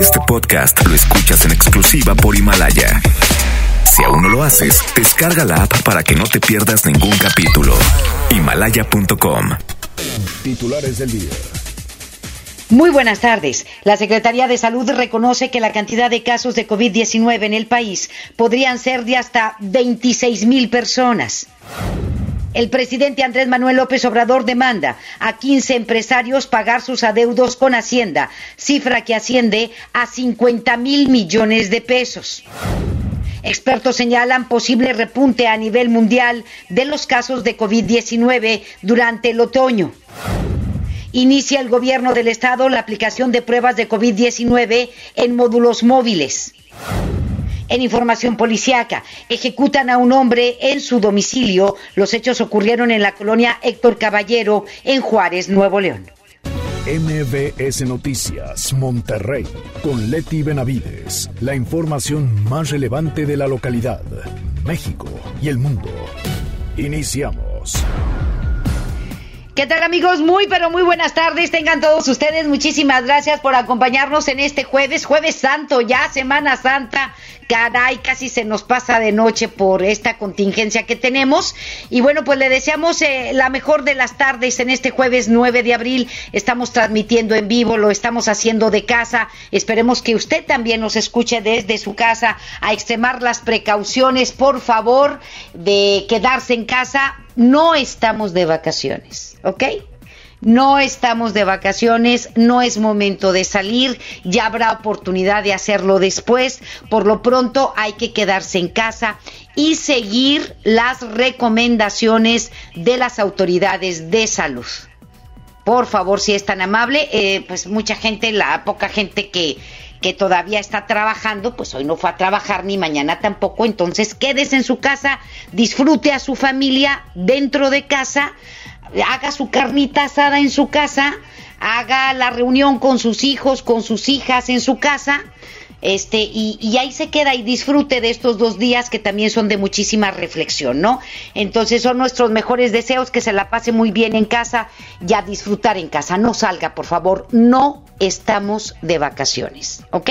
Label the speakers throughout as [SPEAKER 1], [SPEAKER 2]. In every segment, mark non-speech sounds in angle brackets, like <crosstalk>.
[SPEAKER 1] Este podcast lo escuchas en exclusiva por Himalaya. Si aún no lo haces, descarga la app para que no te pierdas ningún capítulo. Himalaya.com.
[SPEAKER 2] Titulares del día.
[SPEAKER 3] Muy buenas tardes. La Secretaría de Salud reconoce que la cantidad de casos de COVID-19 en el país podrían ser de hasta 26 mil personas. El presidente Andrés Manuel López Obrador demanda a 15 empresarios pagar sus adeudos con Hacienda, cifra que asciende a 50 mil millones de pesos. Expertos señalan posible repunte a nivel mundial de los casos de COVID-19 durante el otoño. Inicia el gobierno del estado la aplicación de pruebas de COVID-19 en módulos móviles. En información policiaca, ejecutan a un hombre en su domicilio. Los hechos ocurrieron en la colonia Héctor Caballero, en Juárez, Nuevo León.
[SPEAKER 2] MBS Noticias, Monterrey, con Leti Benavides. La información más relevante de la localidad, México y el mundo. Iniciamos.
[SPEAKER 3] ¿Qué tal amigos? Muy pero muy buenas tardes. Tengan todos ustedes muchísimas gracias por acompañarnos en este jueves, jueves santo, ya Semana Santa. Caray, casi se nos pasa de noche por esta contingencia que tenemos. Y bueno, pues le deseamos eh, la mejor de las tardes en este jueves 9 de abril. Estamos transmitiendo en vivo, lo estamos haciendo de casa. Esperemos que usted también nos escuche desde su casa a extremar las precauciones, por favor, de quedarse en casa. No estamos de vacaciones. ¿ok? No estamos de vacaciones, no es momento de salir, ya habrá oportunidad de hacerlo después. Por lo pronto hay que quedarse en casa y seguir las recomendaciones de las autoridades de salud. Por favor, si es tan amable, eh, pues mucha gente, la poca gente que, que todavía está trabajando, pues hoy no fue a trabajar ni mañana tampoco, entonces quédese en su casa, disfrute a su familia dentro de casa, haga su carnita asada en su casa, haga la reunión con sus hijos, con sus hijas en su casa, este, y, y, ahí se queda y disfrute de estos dos días que también son de muchísima reflexión, ¿no? Entonces son nuestros mejores deseos, que se la pase muy bien en casa y a disfrutar en casa. No salga, por favor, no estamos de vacaciones, ¿ok?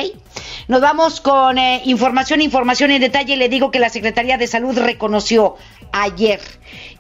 [SPEAKER 3] Nos vamos con eh, información, información en detalle. Le digo que la Secretaría de Salud reconoció ayer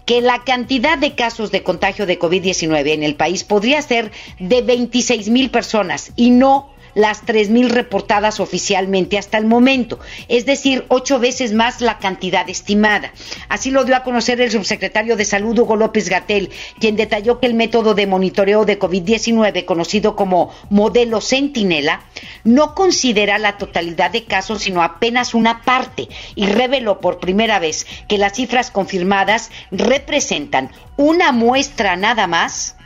[SPEAKER 3] que la cantidad de casos de contagio de COVID-19 en el país podría ser de 26 mil personas y no las 3.000 reportadas oficialmente hasta el momento, es decir, ocho veces más la cantidad estimada. Así lo dio a conocer el subsecretario de Salud, Hugo López Gatel, quien detalló que el método de monitoreo de COVID-19, conocido como modelo Centinela, no considera la totalidad de casos, sino apenas una parte, y reveló por primera vez que las cifras confirmadas representan una muestra nada más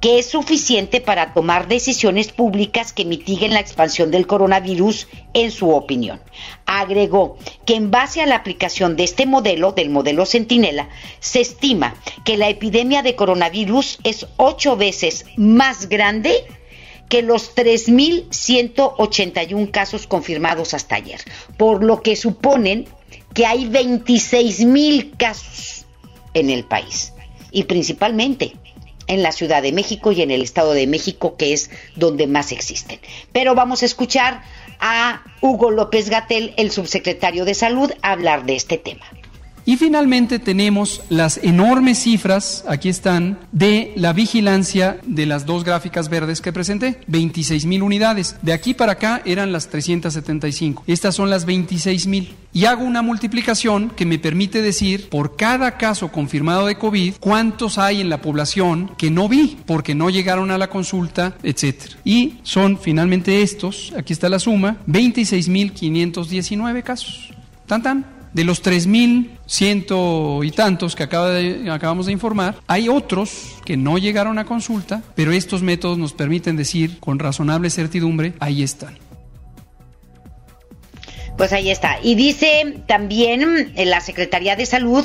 [SPEAKER 3] que es suficiente para tomar decisiones públicas que mitiguen la expansión del coronavirus, en su opinión. Agregó que en base a la aplicación de este modelo, del modelo Centinela, se estima que la epidemia de coronavirus es ocho veces más grande que los 3.181 casos confirmados hasta ayer, por lo que suponen que hay 26.000 casos en el país y principalmente en la Ciudad de México y en el Estado de México, que es donde más existen. Pero vamos a escuchar a Hugo López Gatel, el subsecretario de Salud, hablar de este tema.
[SPEAKER 4] Y finalmente tenemos las enormes cifras, aquí están, de la vigilancia de las dos gráficas verdes que presenté, 26 mil unidades. De aquí para acá eran las 375. Estas son las 26 mil. Y hago una multiplicación que me permite decir por cada caso confirmado de COVID cuántos hay en la población que no vi porque no llegaron a la consulta, etcétera. Y son finalmente estos, aquí está la suma, 26.519 casos. Tan tan. De los 3.100 y tantos que acabamos de informar, hay otros que no llegaron a consulta, pero estos métodos nos permiten decir con razonable certidumbre, ahí están.
[SPEAKER 3] Pues ahí está. Y dice también eh, la Secretaría de Salud,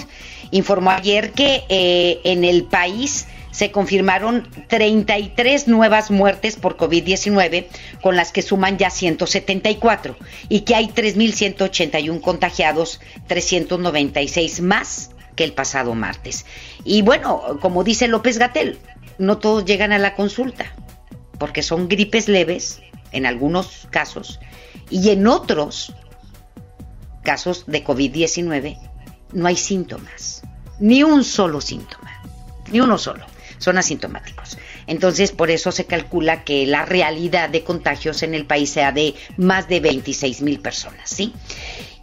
[SPEAKER 3] informó ayer que eh, en el país se confirmaron 33 nuevas muertes por COVID-19, con las que suman ya 174, y que hay 3.181 contagiados, 396 más que el pasado martes. Y bueno, como dice López Gatel, no todos llegan a la consulta, porque son gripes leves en algunos casos, y en otros casos de COVID-19 no hay síntomas, ni un solo síntoma, ni uno solo, son asintomáticos. Entonces, por eso se calcula que la realidad de contagios en el país sea de más de 26 mil personas, ¿sí?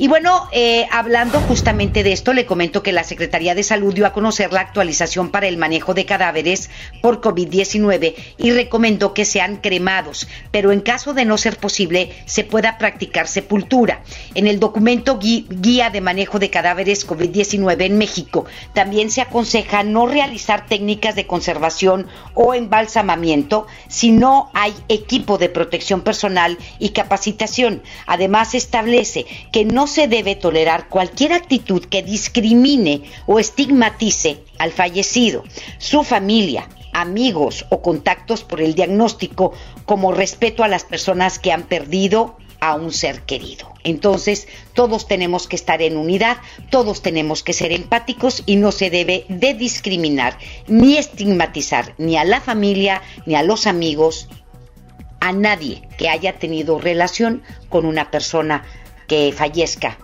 [SPEAKER 3] Y bueno, eh, hablando justamente de esto, le comento que la Secretaría de Salud dio a conocer la actualización para el manejo de cadáveres por COVID-19 y recomendó que sean cremados, pero en caso de no ser posible, se pueda practicar sepultura. En el documento Guía de Manejo de Cadáveres COVID-19 en México, también se aconseja no realizar técnicas de conservación o embalsamamiento si no hay equipo de protección personal y capacitación. Además, establece que no se debe tolerar cualquier actitud que discrimine o estigmatice al fallecido, su familia, amigos o contactos por el diagnóstico como respeto a las personas que han perdido a un ser querido. Entonces, todos tenemos que estar en unidad, todos tenemos que ser empáticos y no se debe de discriminar ni estigmatizar ni a la familia, ni a los amigos, a nadie que haya tenido relación con una persona que fallezca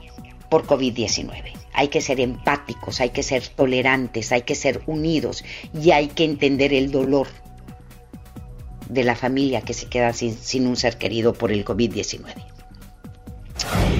[SPEAKER 3] por COVID-19. Hay que ser empáticos, hay que ser tolerantes, hay que ser unidos y hay que entender el dolor de la familia que se queda sin, un ser querido por el COVID-19.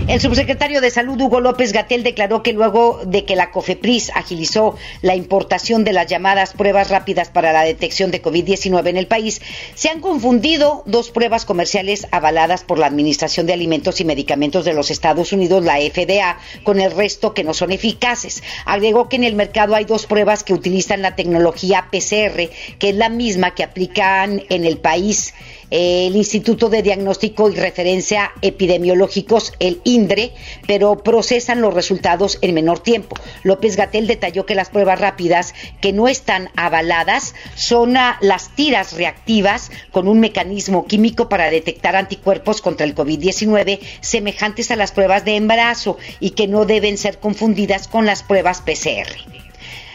[SPEAKER 3] El subsecretario de Salud, Hugo López Gatel, declaró que luego de que la COFEPRIS agilizó la importación de las llamadas pruebas rápidas para la detección de COVID-19 en el país, se han confundido dos pruebas comerciales avaladas por la Administración de Alimentos y Medicamentos de los Estados Unidos, la FDA, con el resto que no son eficaces. Agregó que en el mercado hay dos pruebas que utilizan la tecnología PCR, que es la misma que aplican en el país el Instituto de Diagnóstico y Referencia Epidemiológicos, el INDRE, pero procesan los resultados en menor tiempo. López Gatel detalló que las pruebas rápidas que no están avaladas son las tiras reactivas con un mecanismo químico para detectar anticuerpos contra el COVID-19 semejantes a las pruebas de embarazo y que no deben ser confundidas con las pruebas PCR.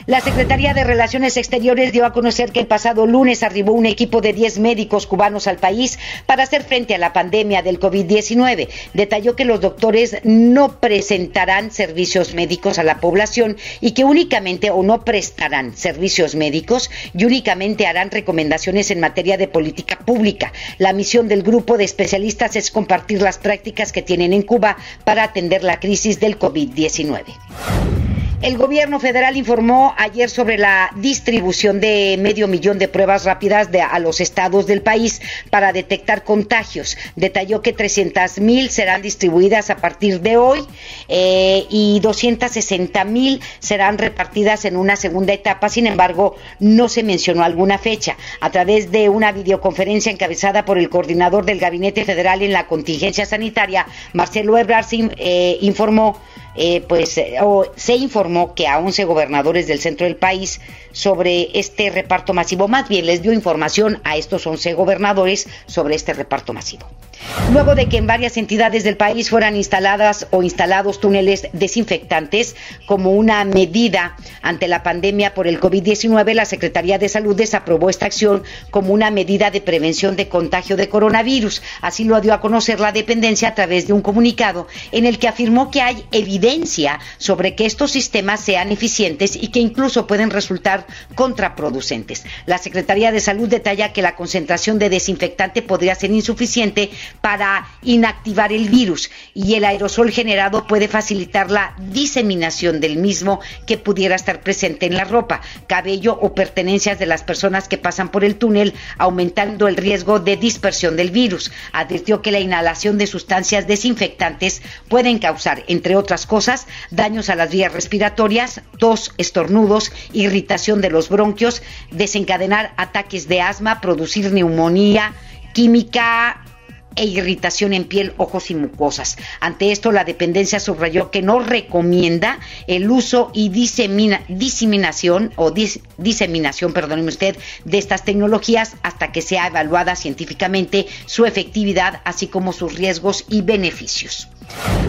[SPEAKER 3] La Secretaría de Relaciones Exteriores dio a conocer que el pasado lunes arribó un equipo de 10 médicos cubanos al país para hacer frente a la pandemia del COVID-19. Detalló que los doctores no presentarán servicios médicos a la población y que únicamente o no prestarán servicios médicos y únicamente harán recomendaciones en materia de política pública. La misión del grupo de especialistas es compartir las prácticas que tienen en Cuba para atender la crisis del COVID-19. El gobierno federal informó ayer sobre la distribución de medio millón de pruebas rápidas a los estados del país para detectar contagios. Detalló que 300 mil serán distribuidas a partir de hoy eh, y 260 mil serán repartidas en una segunda etapa. Sin embargo, no se mencionó alguna fecha. A través de una videoconferencia encabezada por el coordinador del Gabinete Federal en la contingencia sanitaria, Marcelo Ebrard, eh, informó eh, pues eh, se informó que a 11 gobernadores del centro del país sobre este reparto masivo, más bien les dio información a estos 11 gobernadores sobre este reparto masivo. Luego de que en varias entidades del país fueran instaladas o instalados túneles desinfectantes como una medida ante la pandemia por el COVID-19, la Secretaría de Salud desaprobó esta acción como una medida de prevención de contagio de coronavirus. Así lo dio a conocer la dependencia a través de un comunicado en el que afirmó que hay evidencia sobre que estos sistemas sean eficientes y que incluso pueden resultar contraproducentes. La Secretaría de Salud detalla que la concentración de desinfectante podría ser insuficiente para inactivar el virus y el aerosol generado puede facilitar la diseminación del mismo que pudiera estar presente en la ropa, cabello o pertenencias de las personas que pasan por el túnel, aumentando el riesgo de dispersión del virus. Advirtió que la inhalación de sustancias desinfectantes pueden causar, entre otras cosas, daños a las vías respiratorias, tos, estornudos, irritación de los bronquios, desencadenar ataques de asma, producir neumonía, química e irritación en piel, ojos y mucosas. Ante esto, la dependencia subrayó que no recomienda el uso y diseminación o diseminación, perdóneme usted, de estas tecnologías hasta que sea evaluada científicamente su efectividad, así como sus riesgos y beneficios.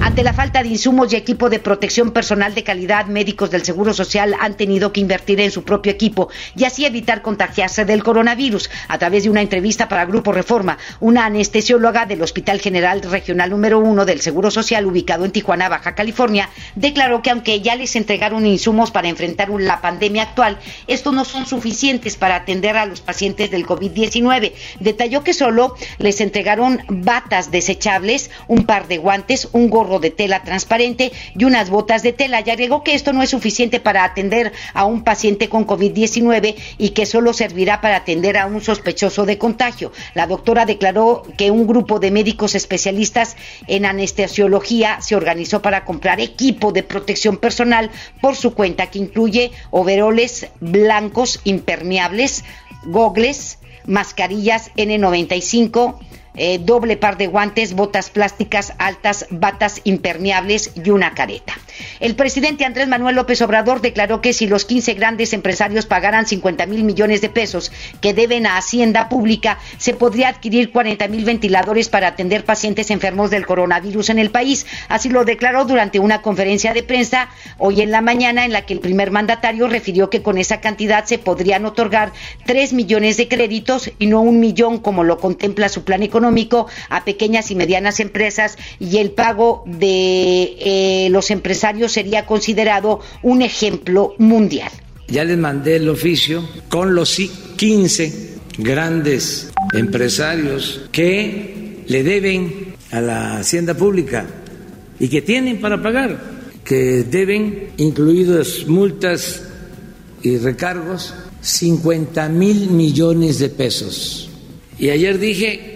[SPEAKER 3] Ante la falta de insumos y equipo de protección personal de calidad, médicos del Seguro Social han tenido que invertir en su propio equipo y así evitar contagiarse del coronavirus. A través de una entrevista para Grupo Reforma, una anestesióloga del Hospital General Regional número 1 del Seguro Social, ubicado en Tijuana, Baja California, declaró que aunque ya les entregaron insumos para enfrentar la pandemia actual, estos no son suficientes para atender a los pacientes del COVID-19. Detalló que solo les entregaron batas desechables, un par de guantes, un gorro de tela transparente y unas botas de tela. Y agregó que esto no es suficiente para atender a un paciente con COVID-19 y que solo servirá para atender a un sospechoso de contagio. La doctora declaró que un grupo de médicos especialistas en anestesiología se organizó para comprar equipo de protección personal por su cuenta, que incluye overoles blancos impermeables, gogles, mascarillas N95, eh, doble par de guantes, botas plásticas altas, batas impermeables y una careta. El presidente Andrés Manuel López Obrador declaró que si los 15 grandes empresarios pagaran 50 mil millones de pesos que deben a Hacienda Pública, se podría adquirir 40 mil ventiladores para atender pacientes enfermos del coronavirus en el país. Así lo declaró durante una conferencia de prensa hoy en la mañana en la que el primer mandatario refirió que con esa cantidad se podrían otorgar 3 millones de créditos y no un millón como lo contempla su plan económico económico a pequeñas y medianas empresas y el pago de eh, los empresarios sería considerado un ejemplo mundial.
[SPEAKER 5] Ya les mandé el oficio con los 15 grandes empresarios que le deben a la hacienda pública y que tienen para pagar, que deben, incluidas multas y recargos, 50 mil millones de pesos. Y ayer dije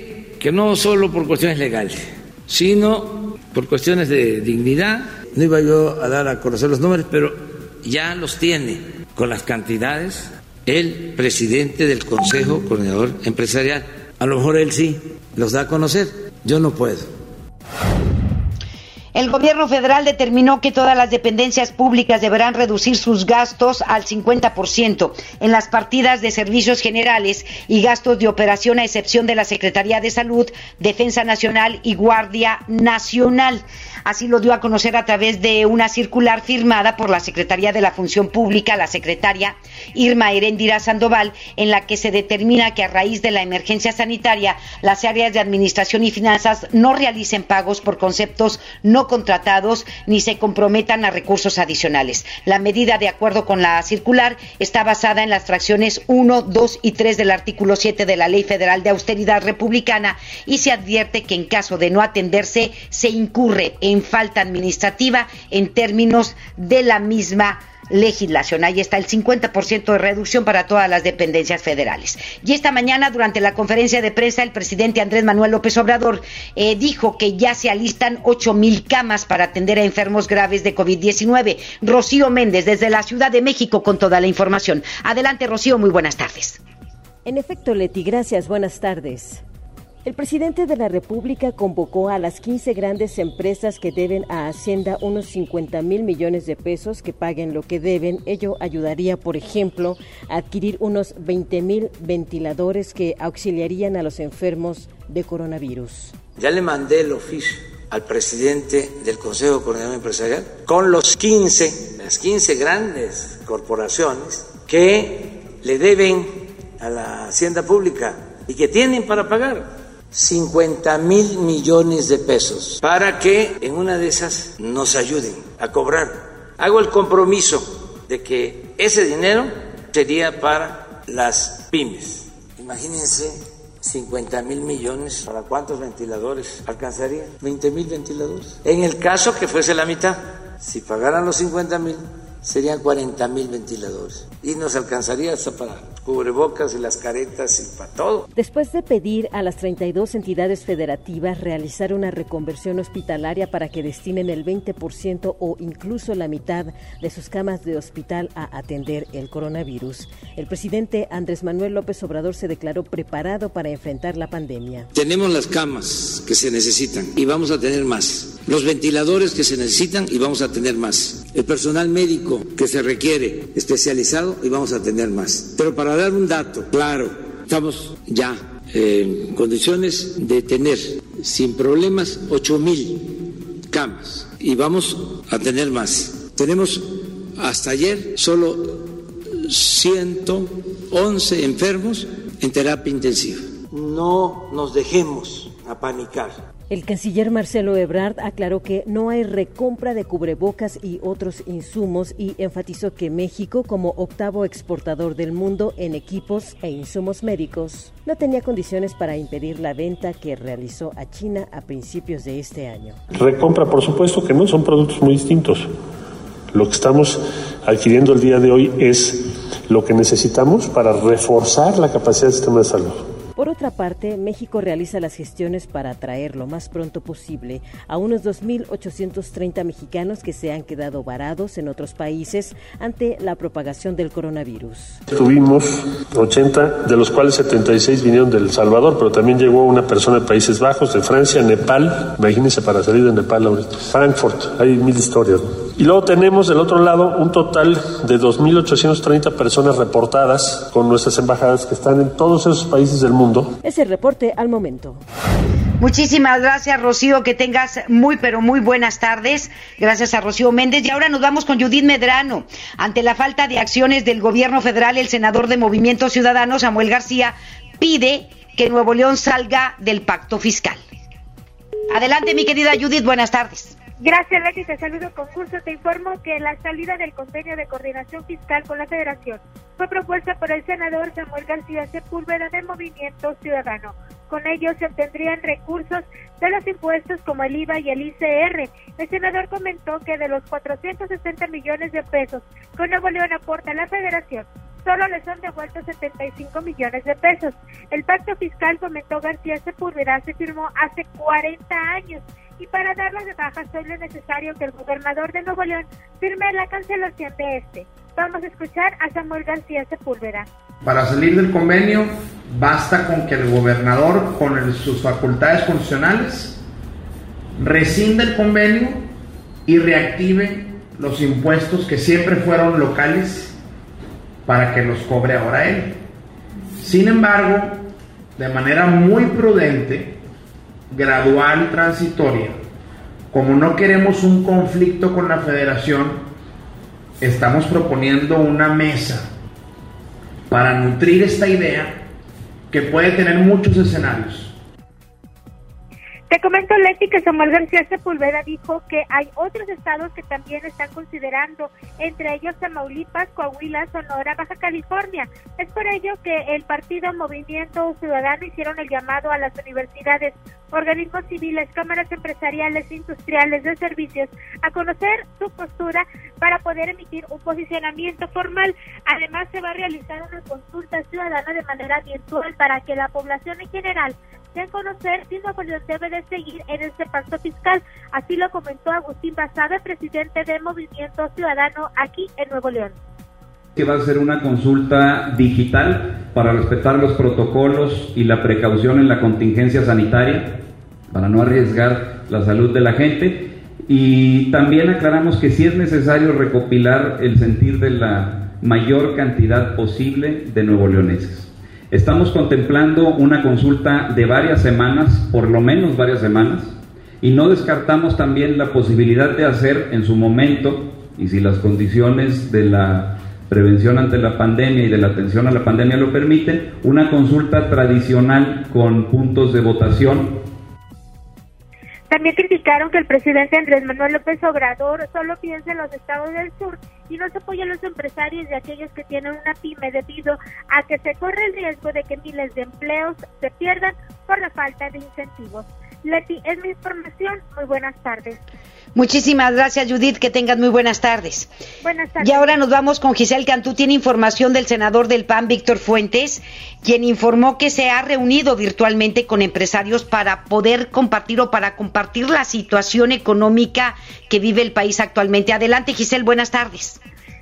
[SPEAKER 5] que no solo por cuestiones legales, sino por cuestiones de dignidad. No iba yo a dar a conocer los números, pero ya los tiene con las cantidades el presidente del Consejo Coordinador Empresarial. A lo mejor él sí los da a conocer, yo no puedo.
[SPEAKER 3] El gobierno federal determinó que todas las dependencias públicas deberán reducir sus gastos al 50% en las partidas de servicios generales y gastos de operación a excepción de la Secretaría de Salud, Defensa Nacional y Guardia Nacional. Así lo dio a conocer a través de una circular firmada por la Secretaría de la Función Pública, la secretaria Irma Herendira Sandoval, en la que se determina que a raíz de la emergencia sanitaria, las áreas de administración y finanzas no realicen pagos por conceptos no contratados ni se comprometan a recursos adicionales. La medida, de acuerdo con la circular, está basada en las fracciones 1, 2 y 3 del artículo 7 de la Ley Federal de Austeridad Republicana y se advierte que en caso de no atenderse se incurre en falta administrativa en términos de la misma legislación. Ahí está el 50% de reducción para todas las dependencias federales. Y esta mañana, durante la conferencia de prensa, el presidente Andrés Manuel López Obrador eh, dijo que ya se alistan 8 mil camas para atender a enfermos graves de COVID-19. Rocío Méndez, desde la Ciudad de México, con toda la información. Adelante, Rocío, muy buenas tardes.
[SPEAKER 6] En efecto, Leti, gracias. Buenas tardes. El presidente de la República convocó a las 15 grandes empresas que deben a Hacienda unos 50 mil millones de pesos que paguen lo que deben. Ello ayudaría, por ejemplo, a adquirir unos 20 mil ventiladores que auxiliarían a los enfermos de coronavirus.
[SPEAKER 5] Ya le mandé el oficio al presidente del Consejo Coordinador Empresarial con los 15, las 15 grandes corporaciones que le deben a la Hacienda Pública y que tienen para pagar 50 mil millones de pesos para que en una de esas nos ayuden a cobrar. Hago el compromiso de que ese dinero sería para las pymes. Imagínense 50 mil millones, ¿para cuántos ventiladores alcanzaría? 20 mil ventiladores. En el caso que fuese la mitad, si pagaran los 50 mil, serían 40 mil ventiladores y nos alcanzaría hasta para cubrebocas y las caretas y para todo.
[SPEAKER 6] Después de pedir a las 32 entidades federativas realizar una reconversión hospitalaria para que destinen el 20% o incluso la mitad de sus camas de hospital a atender el coronavirus, el presidente Andrés Manuel López Obrador se declaró preparado para enfrentar la pandemia.
[SPEAKER 5] Tenemos las camas que se necesitan y vamos a tener más. Los ventiladores que se necesitan y vamos a tener más. El personal médico que se requiere especializado y vamos a tener más. Pero para dar un dato claro, estamos ya en condiciones de tener sin problemas 8 mil camas y vamos a tener más. Tenemos hasta ayer solo 111 enfermos en terapia intensiva. No nos dejemos apanicar.
[SPEAKER 6] El canciller Marcelo Ebrard aclaró que no hay recompra de cubrebocas y otros insumos y enfatizó que México, como octavo exportador del mundo en equipos e insumos médicos, no tenía condiciones para impedir la venta que realizó a China a principios de este año.
[SPEAKER 7] Recompra, por supuesto que no, son productos muy distintos. Lo que estamos adquiriendo el día de hoy es lo que necesitamos para reforzar la capacidad del sistema de salud.
[SPEAKER 6] Por otra parte, México realiza las gestiones para atraer lo más pronto posible a unos 2.830 mexicanos que se han quedado varados en otros países ante la propagación del coronavirus.
[SPEAKER 7] Tuvimos 80, de los cuales 76 vinieron del Salvador, pero también llegó una persona de Países Bajos, de Francia, Nepal, imagínense para salir de Nepal ahorita. Frankfurt, hay mil historias. Y luego tenemos del otro lado un total de 2.830 personas reportadas con nuestras embajadas que están en todos esos países del mundo.
[SPEAKER 6] Es el reporte al momento.
[SPEAKER 3] Muchísimas gracias, Rocío. Que tengas muy, pero muy buenas tardes. Gracias a Rocío Méndez. Y ahora nos vamos con Judith Medrano. Ante la falta de acciones del gobierno federal, el senador de Movimiento Ciudadano, Samuel García, pide que Nuevo León salga del pacto fiscal. Adelante, mi querida Judith. Buenas tardes.
[SPEAKER 8] Gracias, Leti. Te saludo con gusto. Te informo que la salida del convenio de coordinación fiscal con la Federación fue propuesta por el senador Samuel García Sepúlveda del Movimiento Ciudadano. Con ello se obtendrían recursos de los impuestos como el IVA y el ICR. El senador comentó que de los 460 millones de pesos que Nuevo León aporta a la Federación, solo le son devueltos 75 millones de pesos. El pacto fiscal, comentó García Sepúlveda, se firmó hace 40 años y para darlas de baja solo es necesario que el gobernador de Nuevo León firme la cancelación de este. Vamos a escuchar a Samuel García Sepúlveda.
[SPEAKER 9] Para salir del convenio basta con que el gobernador, con sus facultades constitucionales, rescinde el convenio y reactive los impuestos que siempre fueron locales para que los cobre ahora él. Sin embargo, de manera muy prudente, gradual transitoria, como no queremos un conflicto con la federación, estamos proponiendo una mesa para nutrir esta idea que puede tener muchos escenarios.
[SPEAKER 8] Te comento, Leti, que Samuel García Sepúlveda dijo que hay otros estados que también están considerando, entre ellos Tamaulipas, Coahuila, Sonora, Baja California. Es por ello que el partido Movimiento Ciudadano hicieron el llamado a las universidades, organismos civiles, cámaras empresariales, industriales, de servicios, a conocer su postura para poder emitir un posicionamiento formal. Además, se va a realizar una consulta ciudadana de manera virtual para que la población en general de conocer si Nuevo León debe de seguir en este pacto fiscal. Así lo comentó Agustín Basada, presidente de Movimiento Ciudadano aquí en Nuevo León.
[SPEAKER 10] Que va a ser una consulta digital para respetar los protocolos y la precaución en la contingencia sanitaria, para no arriesgar la salud de la gente. Y también aclaramos que si es necesario recopilar el sentir de la mayor cantidad posible de nuevo leoneses. Estamos contemplando una consulta de varias semanas, por lo menos varias semanas, y no descartamos también la posibilidad de hacer en su momento, y si las condiciones de la prevención ante la pandemia y de la atención a la pandemia lo permiten, una consulta tradicional con puntos de votación.
[SPEAKER 8] También criticaron que el presidente Andrés Manuel López Obrador solo piensa en los estados del sur y no se apoya a los empresarios y aquellos que tienen una pyme debido a que se corre el riesgo de que miles de empleos se pierdan por la falta de incentivos. Leti, es mi información. Muy buenas tardes.
[SPEAKER 3] Muchísimas gracias, Judith. Que tengas muy buenas tardes.
[SPEAKER 8] Buenas tardes.
[SPEAKER 3] Y ahora nos vamos con Giselle Cantú. Tiene información del senador del PAN, Víctor Fuentes, quien informó que se ha reunido virtualmente con empresarios para poder compartir o para compartir la situación económica que vive el país actualmente. Adelante, Giselle. Buenas tardes.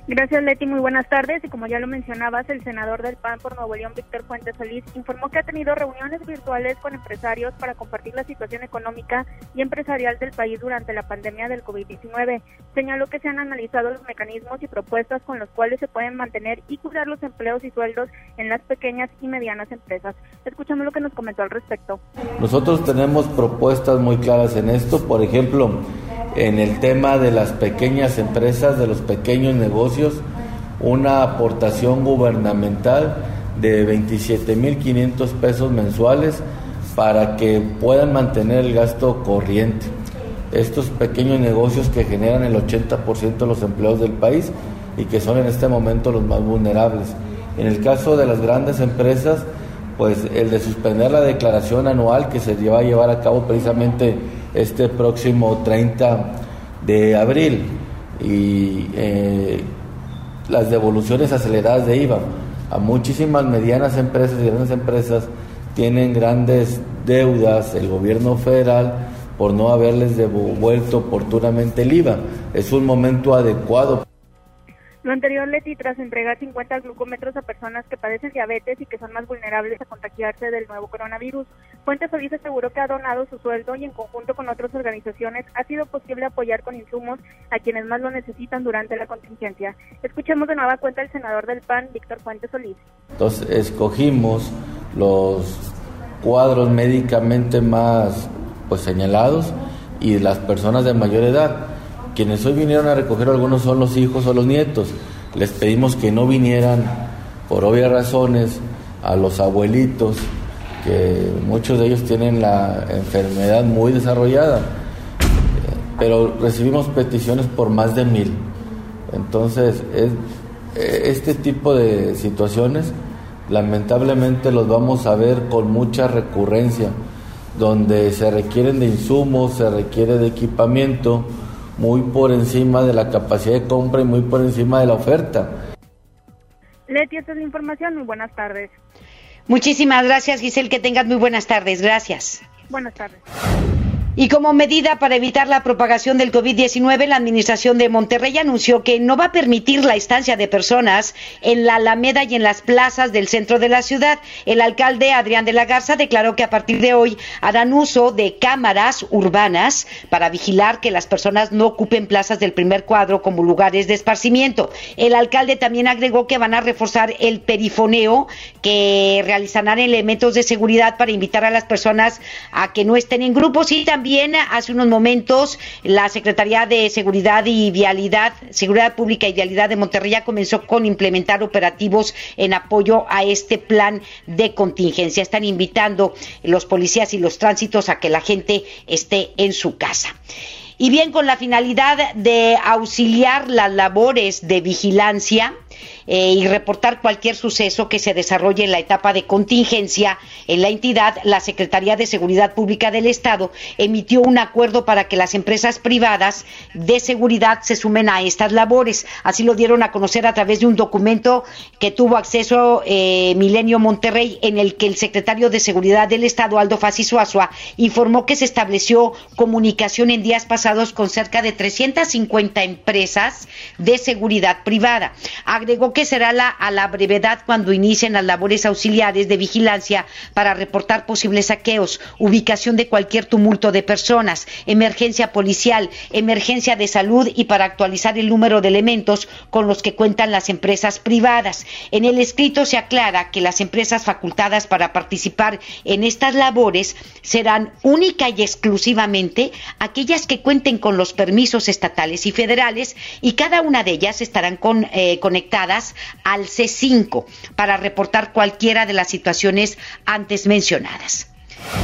[SPEAKER 8] Gracias, Leti. Muy buenas tardes. Y como ya lo mencionabas, el senador del PAN por Nuevo León, Víctor Fuentes Solís, informó que ha tenido reuniones virtuales con empresarios para compartir la situación económica y empresarial del país durante la pandemia del COVID-19. Señaló que se han analizado los mecanismos y propuestas con los cuales se pueden mantener y cuidar los empleos y sueldos en las pequeñas y medianas empresas. Escuchamos lo que nos comentó al respecto.
[SPEAKER 11] Nosotros tenemos propuestas muy claras en esto. Por ejemplo, en el tema de las pequeñas empresas, de los pequeños negocios, una aportación gubernamental de 27.500 pesos mensuales para que puedan mantener el gasto corriente. Estos pequeños negocios que generan el 80% de los empleos del país y que son en este momento los más vulnerables. En el caso de las grandes empresas, pues el de suspender la declaración anual que se va a llevar a cabo precisamente este próximo 30 de abril y eh, las devoluciones aceleradas de IVA a muchísimas medianas empresas y grandes empresas tienen grandes deudas el gobierno federal por no haberles devuelto oportunamente el IVA. Es un momento adecuado
[SPEAKER 8] lo anterior, Leti, tras entregar 50 glucómetros a personas que padecen diabetes y que son más vulnerables a contagiarse del nuevo coronavirus. Fuentes Solís aseguró que ha donado su sueldo y en conjunto con otras organizaciones ha sido posible apoyar con insumos a quienes más lo necesitan durante la contingencia. Escuchemos de nueva cuenta al senador del PAN, Víctor Fuentes Solís.
[SPEAKER 11] Entonces escogimos los cuadros médicamente más pues señalados y las personas de mayor edad quienes hoy vinieron a recoger algunos son los hijos o los nietos. Les pedimos que no vinieran, por obvias razones, a los abuelitos, que muchos de ellos tienen la enfermedad muy desarrollada. Pero recibimos peticiones por más de mil. Entonces, este tipo de situaciones lamentablemente los vamos a ver con mucha recurrencia, donde se requieren de insumos, se requiere de equipamiento, muy por encima de la capacidad de compra y muy por encima de la oferta.
[SPEAKER 8] Leti, esta es la información. Muy buenas tardes.
[SPEAKER 3] Muchísimas gracias, Giselle. Que tengas muy buenas tardes. Gracias.
[SPEAKER 8] Buenas tardes.
[SPEAKER 3] Y como medida para evitar la propagación del COVID-19, la Administración de Monterrey anunció que no va a permitir la estancia de personas en la Alameda y en las plazas del centro de la ciudad. El alcalde Adrián de la Garza declaró que a partir de hoy harán uso de cámaras urbanas para vigilar que las personas no ocupen plazas del primer cuadro como lugares de esparcimiento. El alcalde también agregó que van a reforzar el perifoneo, que realizarán elementos de seguridad para invitar a las personas a que no estén en grupos y también también hace unos momentos la Secretaría de Seguridad y Vialidad, Seguridad Pública y Vialidad de Monterrey comenzó con implementar operativos en apoyo a este plan de contingencia. Están invitando los policías y los tránsitos a que la gente esté en su casa. Y bien, con la finalidad de auxiliar las labores de vigilancia, eh, y reportar cualquier suceso que se desarrolle en la etapa de contingencia en la entidad, la Secretaría de Seguridad Pública del Estado emitió un acuerdo para que las empresas privadas de seguridad se sumen a estas labores. Así lo dieron a conocer a través de un documento que tuvo acceso eh, Milenio Monterrey, en el que el secretario de Seguridad del Estado, Aldo Fasisuazua, informó que se estableció comunicación en días pasados con cerca de 350 empresas de seguridad privada. Agregó que será la, a la brevedad cuando inicien las labores auxiliares de vigilancia para reportar posibles saqueos, ubicación de cualquier tumulto de personas, emergencia policial, emergencia de salud y para actualizar el número de elementos con los que cuentan las empresas privadas. En el escrito se aclara que las empresas facultadas para participar en estas labores serán única y exclusivamente aquellas que cuenten con los permisos estatales y federales y cada una de ellas estarán eh, conectadas al C5 para reportar cualquiera de las situaciones antes mencionadas.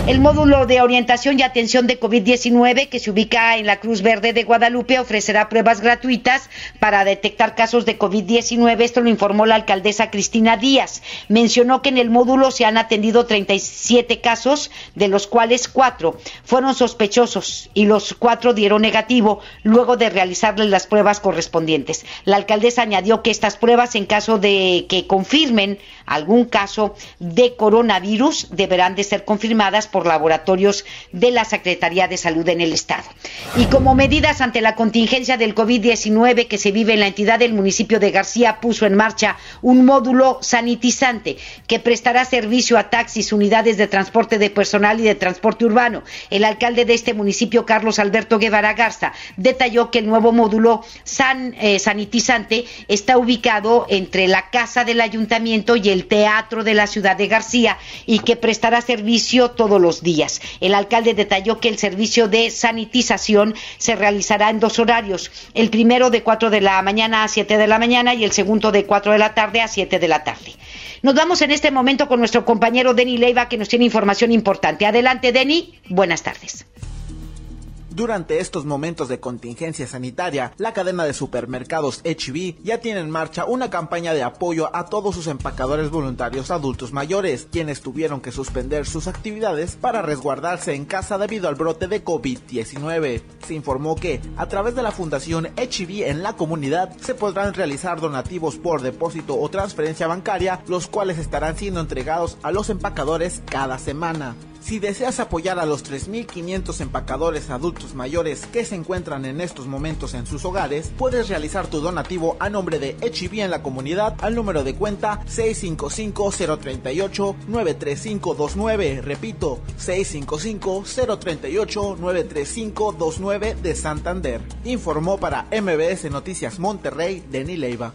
[SPEAKER 3] El módulo de orientación y atención de COVID-19 que se ubica en la Cruz Verde de Guadalupe ofrecerá pruebas gratuitas para detectar casos de COVID-19. Esto lo informó la alcaldesa Cristina Díaz. Mencionó que en el módulo se han atendido 37 casos, de los cuales cuatro fueron sospechosos y los cuatro dieron negativo luego de realizarles las pruebas correspondientes. La alcaldesa añadió que estas pruebas, en caso de que confirmen algún caso de coronavirus, deberán de ser confirmadas por laboratorios de la Secretaría de Salud en el Estado. Y como medidas ante la contingencia del COVID-19 que se vive en la entidad del municipio de García, puso en marcha un módulo sanitizante que prestará servicio a taxis, unidades de transporte de personal y de transporte urbano. El alcalde de este municipio, Carlos Alberto Guevara Garza, detalló que el nuevo módulo eh, sanitizante está ubicado entre la casa del ayuntamiento y el teatro de la ciudad de García y que prestará servicio todos los días. El alcalde detalló que el servicio de sanitización se realizará en dos horarios, el primero de 4 de la mañana a 7 de la mañana y el segundo de 4 de la tarde a 7 de la tarde. Nos vamos en este momento con nuestro compañero Denny Leiva que nos tiene información importante. Adelante, Denny. Buenas tardes.
[SPEAKER 12] Durante estos momentos de contingencia sanitaria, la cadena de supermercados HB ya tiene en marcha una campaña de apoyo a todos sus empacadores voluntarios adultos mayores, quienes tuvieron que suspender sus actividades para resguardarse en casa debido al brote de COVID-19. Se informó que, a través de la Fundación HB en la comunidad, se podrán realizar donativos por depósito o transferencia bancaria, los cuales estarán siendo entregados a los empacadores cada semana. Si deseas apoyar a los 3.500 empacadores adultos mayores que se encuentran en estos momentos en sus hogares, puedes realizar tu donativo a nombre de HB en la comunidad al número de cuenta 655-038-93529. Repito, 655-038-93529 de Santander. Informó para MBS Noticias Monterrey, Denis Leiva.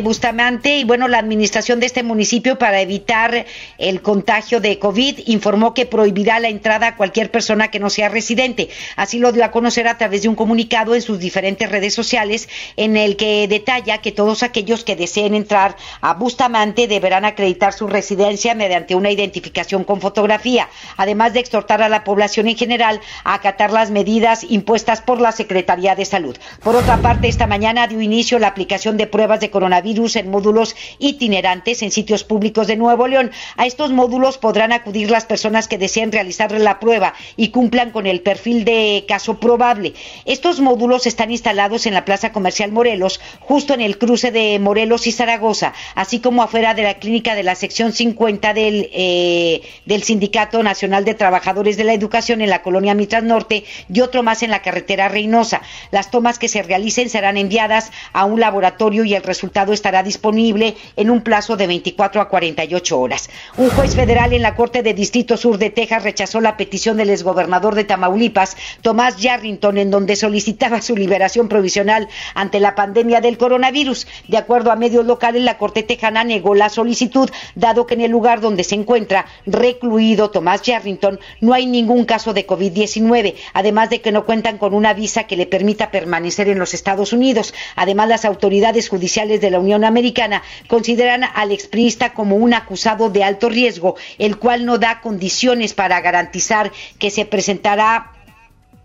[SPEAKER 3] Bustamante y bueno, la administración de este municipio para evitar el contagio de COVID informó que prohibirá la entrada a cualquier persona que no sea residente. Así lo dio a conocer a través de un comunicado en sus diferentes redes sociales en el que detalla que todos aquellos que deseen entrar a Bustamante deberán acreditar su residencia mediante una identificación con fotografía, además de exhortar a la población en general a acatar las medidas impuestas por la Secretaría de Salud. Por otra parte, esta mañana dio inicio la aplicación de pruebas de coronavirus virus en módulos itinerantes en sitios públicos de Nuevo León. A estos módulos podrán acudir las personas que deseen realizar la prueba y cumplan con el perfil de caso probable. Estos módulos están instalados en la Plaza Comercial Morelos, justo en el cruce de Morelos y Zaragoza, así como afuera de la clínica de la sección 50 del, eh, del Sindicato Nacional de Trabajadores de la Educación en la colonia Mitras Norte y otro más en la carretera Reynosa. Las tomas que se realicen serán enviadas a un laboratorio y el resultado estará disponible en un plazo de 24 a 48 horas. Un juez federal en la Corte de Distrito Sur de Texas rechazó la petición del exgobernador de Tamaulipas, Tomás Yarrington, en donde solicitaba su liberación provisional ante la pandemia del coronavirus. De acuerdo a medios locales, la Corte Tejana negó la solicitud, dado que en el lugar donde se encuentra recluido Tomás Yarrington no hay ningún caso de COVID-19, además de que no cuentan con una visa que le permita permanecer en los Estados Unidos. Además, las autoridades judiciales de la Unión Americana consideran al expriista como un acusado de alto riesgo, el cual no da condiciones para garantizar que se presentará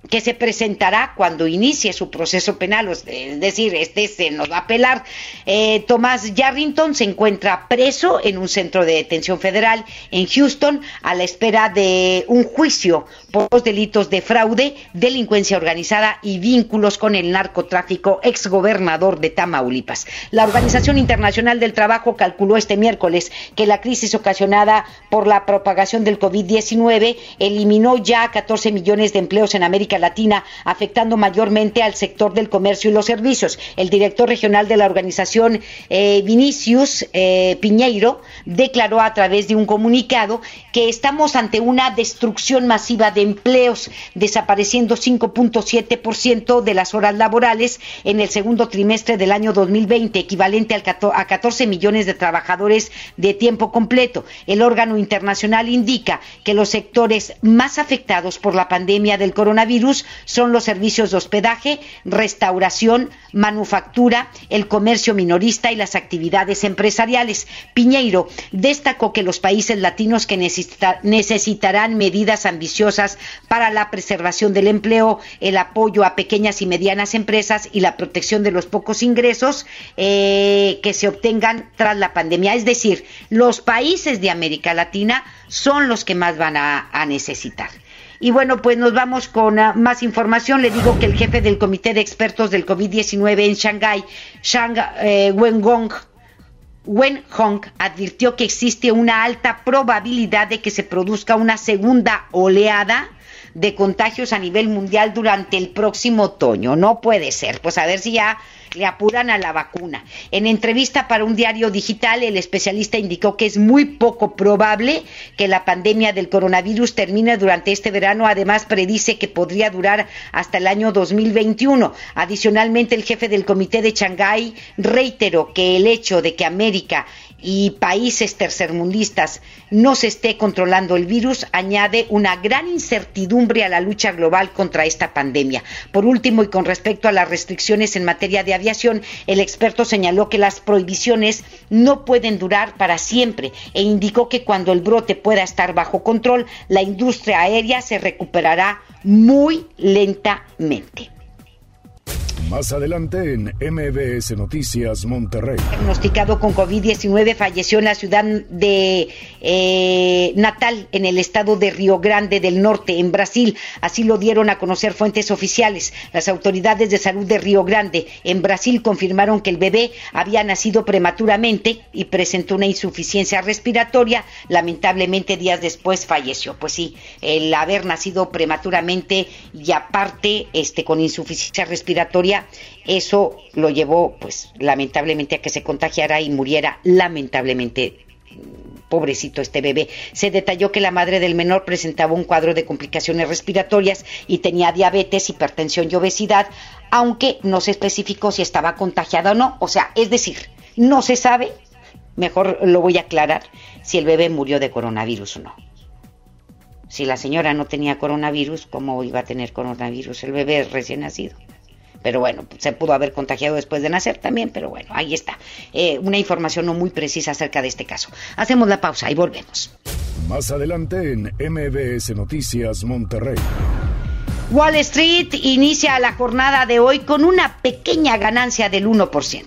[SPEAKER 3] que se presentará cuando inicie su proceso penal, es decir, este se nos va a apelar. Eh, Tomás Yarrington se encuentra preso en un centro de detención federal en Houston a la espera de un juicio por los delitos de fraude, delincuencia organizada y vínculos con el narcotráfico, exgobernador de Tamaulipas. La Organización Internacional del Trabajo calculó este miércoles que la crisis ocasionada por la propagación del COVID-19 eliminó ya 14 millones de empleos en Latina, afectando mayormente al sector del comercio y los servicios. El director regional de la organización, eh, Vinicius eh, Piñeiro, declaró a través de un comunicado que estamos ante una destrucción masiva de empleos, desapareciendo 5.7% de las horas laborales en el segundo trimestre del año 2020, equivalente al a 14 millones de trabajadores de tiempo completo. El órgano internacional indica que los sectores más afectados por la pandemia del coronavirus son los servicios de hospedaje, restauración, manufactura, el comercio minorista y las actividades empresariales. Piñeiro destacó que los países latinos que necesitarán medidas ambiciosas para la preservación del empleo, el apoyo a pequeñas y medianas empresas y la protección de los pocos ingresos eh, que se obtengan tras la pandemia. Es decir, los países de América Latina son los que más van a, necesitar. Y bueno, pues nos vamos con ah, más información. Le digo que el jefe del Comité de Expertos del COVID-19 en Shanghái, Shang eh, Wengong, Wen Hong advirtió que existe una alta probabilidad de que se produzca una segunda oleada de contagios a nivel mundial durante el próximo otoño. No puede ser. Pues a ver si ya le apuran a la vacuna. En entrevista para un diario digital, el especialista indicó que es muy poco probable que la pandemia del coronavirus termine durante este verano. Además, predice que podría durar hasta el año 2021. Adicionalmente, el jefe del comité de Shanghái reiteró que el hecho de que América y países tercermundistas no se esté controlando el virus añade una gran incertidumbre a la lucha global contra esta pandemia. Por último, y con respecto a las restricciones en materia de aviación, el experto señaló que las prohibiciones no pueden durar para siempre e indicó que cuando el brote pueda estar bajo control, la industria aérea se recuperará muy lentamente.
[SPEAKER 2] Más adelante en MBS Noticias Monterrey.
[SPEAKER 3] Diagnosticado con COVID-19 falleció en la ciudad de eh, Natal, en el estado de Río Grande del Norte, en Brasil. Así lo dieron a conocer fuentes oficiales. Las autoridades de salud de Río Grande, en Brasil, confirmaron que el bebé había nacido prematuramente y presentó una insuficiencia respiratoria. Lamentablemente, días después falleció. Pues sí, el haber nacido prematuramente y aparte este, con insuficiencia respiratoria eso lo llevó, pues, lamentablemente a que se contagiara y muriera, lamentablemente pobrecito este bebé. Se detalló que la madre del menor presentaba un cuadro de complicaciones respiratorias y tenía diabetes, hipertensión y obesidad, aunque no se especificó si estaba contagiada o no. O sea, es decir, no se sabe, mejor lo voy a aclarar, si el bebé murió de coronavirus o no. Si la señora no tenía coronavirus, ¿cómo iba a tener coronavirus el bebé recién nacido? Pero bueno, se pudo haber contagiado después de nacer también, pero bueno, ahí está. Eh, una información no muy precisa acerca de este caso. Hacemos la pausa y volvemos.
[SPEAKER 2] Más adelante en MBS Noticias Monterrey.
[SPEAKER 3] Wall Street inicia la jornada de hoy con una pequeña ganancia del 1%.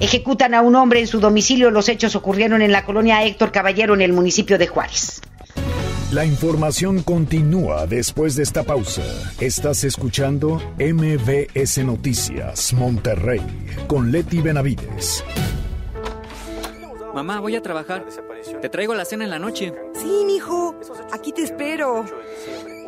[SPEAKER 3] Ejecutan a un hombre en su domicilio. Los hechos ocurrieron en la colonia Héctor Caballero en el municipio de Juárez.
[SPEAKER 2] La información continúa después de esta pausa. Estás escuchando MBS Noticias Monterrey con Leti Benavides.
[SPEAKER 13] Mamá, voy a trabajar. Te traigo la cena en la noche.
[SPEAKER 14] Sí, mijo. Aquí te espero.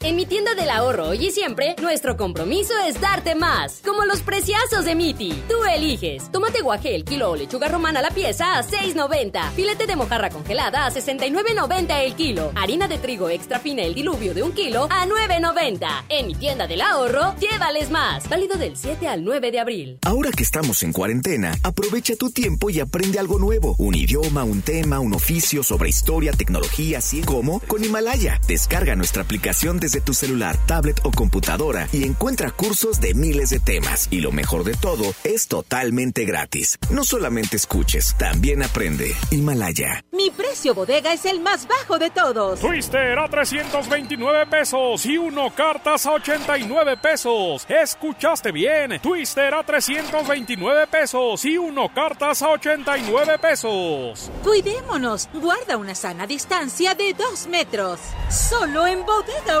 [SPEAKER 15] En mi tienda del ahorro hoy y siempre, nuestro compromiso es darte más. Como los preciazos de Miti. Tú eliges. Tomate guaje el kilo o lechuga romana la pieza a 6.90. Filete de mojarra congelada a 69.90 el kilo. Harina de trigo extra fina el diluvio de un kilo a 9.90. En mi tienda del ahorro, llévales más. Válido del 7 al 9 de abril.
[SPEAKER 1] Ahora que estamos en cuarentena, aprovecha tu tiempo y aprende algo nuevo. Un idioma, un tema, un oficio sobre historia, tecnología, así como con Himalaya. Descarga nuestra aplicación desde tu celular, tablet o computadora y encuentra cursos de miles de temas. Y lo mejor de todo, es totalmente gratis. No solamente escuches, también aprende. Himalaya.
[SPEAKER 16] Mi precio bodega es el más bajo de todos.
[SPEAKER 17] Twister a 329 pesos y uno cartas a 89 pesos. Escuchaste bien. Twister a 329 pesos y uno cartas a 89 pesos.
[SPEAKER 16] Cuidémonos. Guarda una sana distancia de 2 metros. Solo en bodega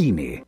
[SPEAKER 2] INE.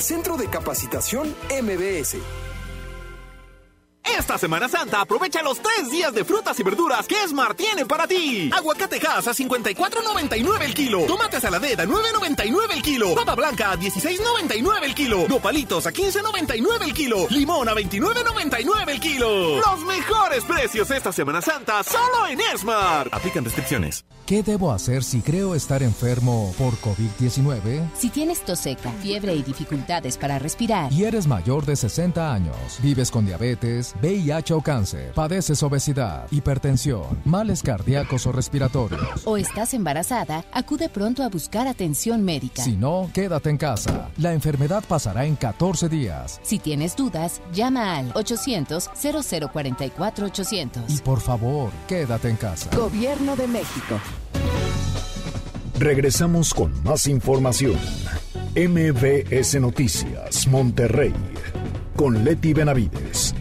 [SPEAKER 18] Centro de Capacitación MBS. Esta Semana Santa aprovecha los tres días de frutas y verduras que Smart tiene para ti. Aguacate Hass a 54.99 el kilo. Tomate saladera a 9.99 el kilo. Papa blanca a 16.99 el kilo. Nopalitos a 15.99 el kilo. Limón a 29.99 el kilo. Los mejores precios esta Semana Santa solo en Smart. Aplican restricciones.
[SPEAKER 19] ¿Qué debo hacer si creo estar enfermo por COVID-19?
[SPEAKER 20] Si tienes tos seca, fiebre y dificultades para respirar.
[SPEAKER 19] Y eres mayor de 60 años, vives con diabetes, VIH o cáncer, padeces obesidad, hipertensión, males cardíacos o respiratorios.
[SPEAKER 20] O estás embarazada, acude pronto a buscar atención médica.
[SPEAKER 19] Si no, quédate en casa. La enfermedad pasará en 14 días.
[SPEAKER 20] Si tienes dudas, llama al 800-0044-800.
[SPEAKER 19] Y por favor, quédate en casa.
[SPEAKER 20] Gobierno de México.
[SPEAKER 2] Regresamos con más información. MBS Noticias, Monterrey, con Leti Benavides.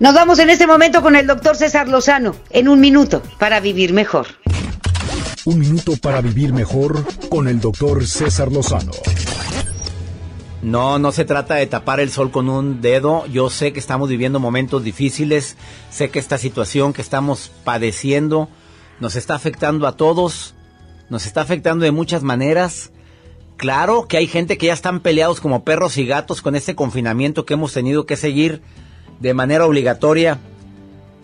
[SPEAKER 3] Nos vamos en este momento con el doctor César Lozano, en un minuto, para vivir mejor.
[SPEAKER 2] Un minuto para vivir mejor con el doctor César Lozano.
[SPEAKER 21] No, no se trata de tapar el sol con un dedo. Yo sé que estamos viviendo momentos difíciles. Sé que esta situación que estamos padeciendo nos está afectando a todos. Nos está afectando de muchas maneras. Claro que hay gente que ya están peleados como perros y gatos con este confinamiento que hemos tenido que seguir de manera obligatoria.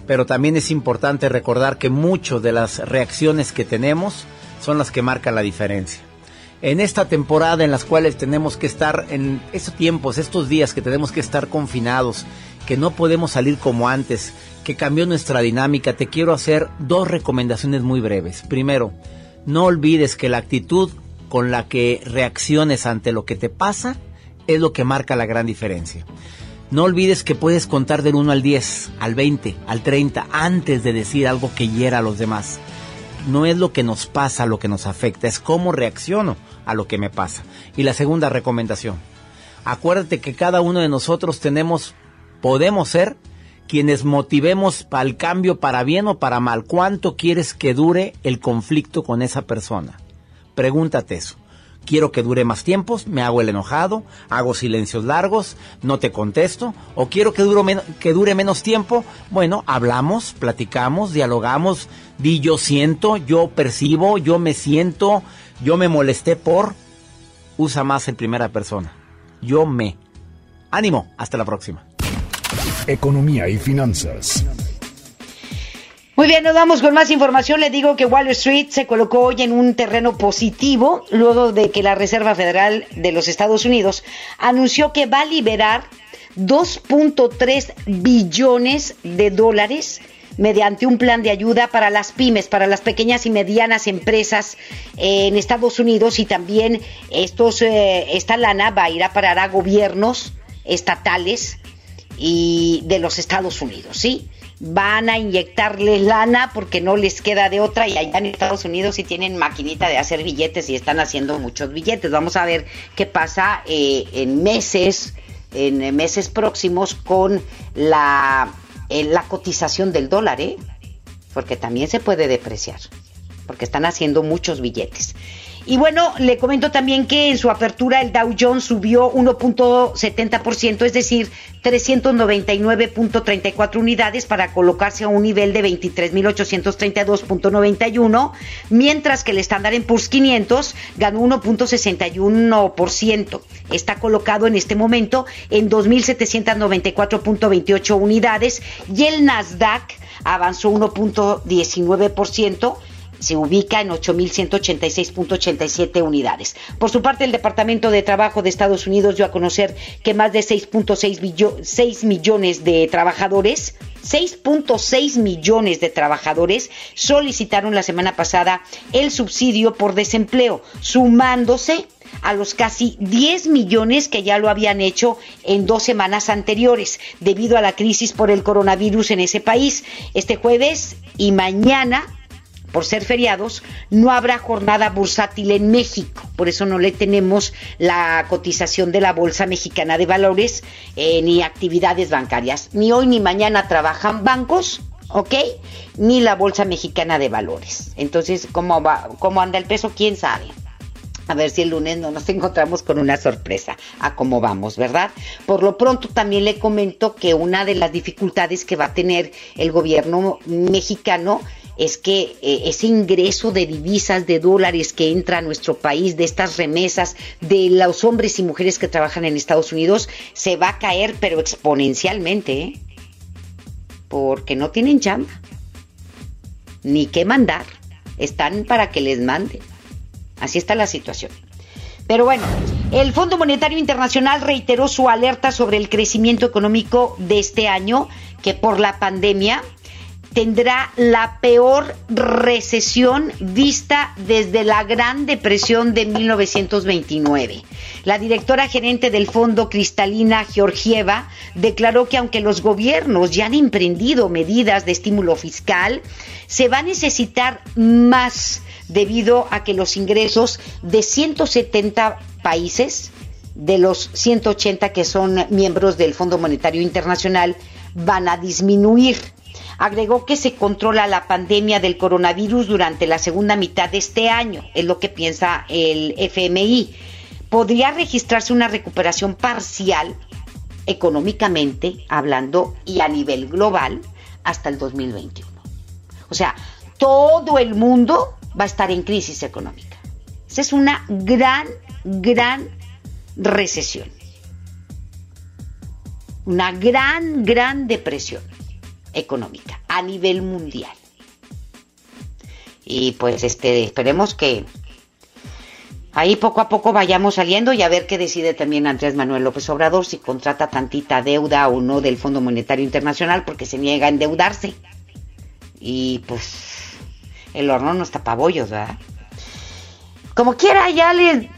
[SPEAKER 21] Pero también es importante recordar que muchas de las reacciones que tenemos son las que marcan la diferencia en esta temporada en las cuales tenemos que estar en estos tiempos, estos días que tenemos que estar confinados, que no podemos salir como antes, que cambió nuestra dinámica, te quiero hacer dos recomendaciones muy breves. Primero, no olvides que la actitud con la que reacciones ante lo que te pasa es lo que marca la gran diferencia. No olvides que puedes contar del 1 al 10, al 20, al 30 antes de decir algo que hiera a los demás no es lo que nos pasa lo que nos afecta, es cómo reacciono a lo que me pasa. Y la segunda recomendación, acuérdate que cada uno de nosotros tenemos, podemos ser quienes motivemos para el cambio para bien o para mal. ¿Cuánto quieres que dure el conflicto con esa persona? Pregúntate eso. Quiero que dure más tiempo, me hago el enojado, hago silencios largos, no te contesto, o quiero que dure, que dure menos tiempo, bueno, hablamos, platicamos, dialogamos, di yo siento, yo percibo, yo me siento, yo me molesté por, usa más en primera persona. Yo me. Ánimo, hasta la próxima.
[SPEAKER 2] Economía y finanzas.
[SPEAKER 3] Muy bien, nos vamos con más información. Le digo que Wall Street se colocó hoy en un terreno positivo luego de que la Reserva Federal de los Estados Unidos anunció que va a liberar 2.3 billones de dólares mediante un plan de ayuda para las pymes, para las pequeñas y medianas empresas en Estados Unidos y también estos, eh, esta lana va a ir a parar a gobiernos estatales y de los Estados Unidos, ¿sí? Van a inyectarles lana porque no les queda de otra y allá en Estados Unidos sí tienen maquinita de hacer billetes y están haciendo muchos billetes. Vamos a ver qué pasa eh, en meses, en meses próximos con la la cotización del dólar, ¿eh? Porque también se puede depreciar, porque están haciendo muchos billetes. Y bueno, le comento también que en su apertura el Dow Jones subió 1.70%, es decir, 399.34 unidades para colocarse a un nivel de 23.832.91, mientras que el estándar en Poor's 500 ganó 1.61%. Está colocado en este momento en 2.794.28 unidades y el Nasdaq avanzó 1.19% se ubica en 8.186.87 unidades. Por su parte, el Departamento de Trabajo de Estados Unidos dio a conocer que más de 6.6 millones de trabajadores 6.6 millones de trabajadores solicitaron la semana pasada el subsidio por desempleo, sumándose a los casi 10 millones que ya lo habían hecho en dos semanas anteriores debido a la crisis por el coronavirus en ese país. Este jueves y mañana por ser feriados, no habrá jornada bursátil en México. Por eso no le tenemos la cotización de la Bolsa Mexicana de Valores eh, ni actividades bancarias. Ni hoy ni mañana trabajan bancos, ¿ok? Ni la Bolsa Mexicana de Valores. Entonces, ¿cómo, va, cómo anda el peso? ¿Quién sabe? A ver si el lunes no nos <laughs> encontramos con una sorpresa a cómo vamos, ¿verdad? Por lo pronto también le comento que una de las dificultades que va a tener el gobierno mexicano es que eh, ese ingreso de divisas, de dólares que entra a nuestro país, de estas remesas, de los hombres y mujeres que trabajan en Estados Unidos, se va a caer, pero exponencialmente, ¿eh? porque no tienen chamba, ni qué mandar, están para que les manden. Así está la situación. Pero bueno, el Fondo Monetario Internacional reiteró su alerta sobre el crecimiento económico de este año, que por la pandemia tendrá la peor recesión vista desde la Gran Depresión de 1929. La directora gerente del fondo, Cristalina Georgieva, declaró que aunque los gobiernos ya han emprendido medidas de estímulo fiscal, se va a necesitar más debido a que los ingresos de 170 países, de los 180 que son miembros del Fondo Monetario Internacional, van a disminuir. Agregó que se controla la pandemia del coronavirus durante la segunda mitad de este año, es lo que piensa el FMI. Podría registrarse una recuperación parcial económicamente hablando y a nivel global hasta el 2021. O sea, todo el mundo va a estar en crisis económica. Esa es una gran, gran recesión. Una gran, gran depresión económica a nivel mundial. Y pues este, esperemos que ahí poco a poco vayamos saliendo y a ver qué decide también Andrés Manuel López Obrador si contrata tantita deuda o no del Fondo Monetario Internacional porque se niega a endeudarse. Y pues el horno no está para bollos, ¿verdad? Como quiera, ya les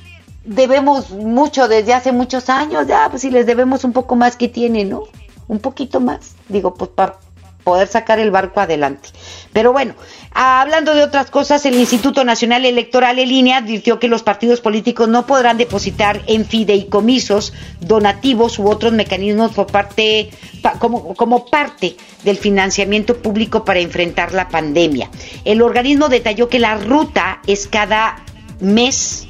[SPEAKER 3] debemos mucho desde hace muchos años, ya, pues si les debemos un poco más que tiene, ¿no? Un poquito más, digo, pues para poder sacar el barco adelante. Pero bueno, hablando de otras cosas, el Instituto Nacional Electoral en línea advirtió que los partidos políticos no podrán depositar en fideicomisos, donativos u otros mecanismos por parte como, como parte del financiamiento público para enfrentar la pandemia. El organismo detalló que la ruta es cada mes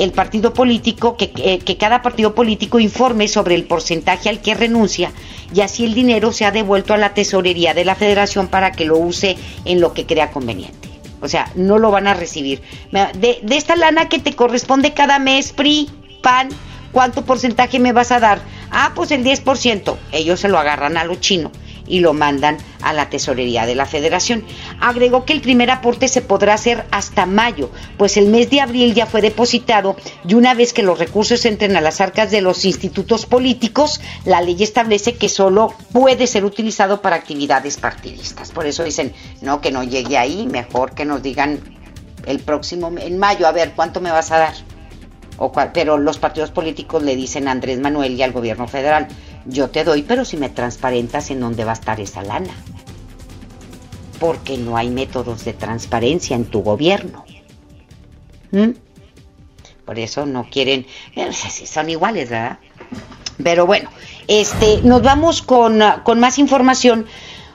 [SPEAKER 3] el partido político, que, que, cada partido político informe sobre el porcentaje al que renuncia y así el dinero se ha devuelto a la tesorería de la federación para que lo use en lo que crea conveniente. O sea, no lo van a recibir. De, de esta lana que te corresponde cada mes, PRI, PAN, ¿cuánto porcentaje me vas a dar? Ah, pues el 10%. Ellos se lo agarran a lo chino y lo mandan a la tesorería de la federación. Agregó que el primer aporte se podrá hacer hasta mayo, pues el mes de abril ya fue depositado y una vez que los recursos entren a las arcas de los institutos políticos, la ley establece que solo puede ser utilizado para actividades partidistas. Por eso dicen, no, que no llegue ahí, mejor que nos digan el próximo, en mayo, a ver, ¿cuánto me vas a dar? O pero los partidos políticos le dicen a Andrés Manuel y al gobierno federal, yo te doy, pero si me transparentas en dónde va a estar esa lana. Porque no hay métodos de transparencia en tu gobierno. ¿Mm? Por eso no quieren, eh, <laughs> son iguales, ¿verdad? Pero bueno, este, nos vamos con, con más información.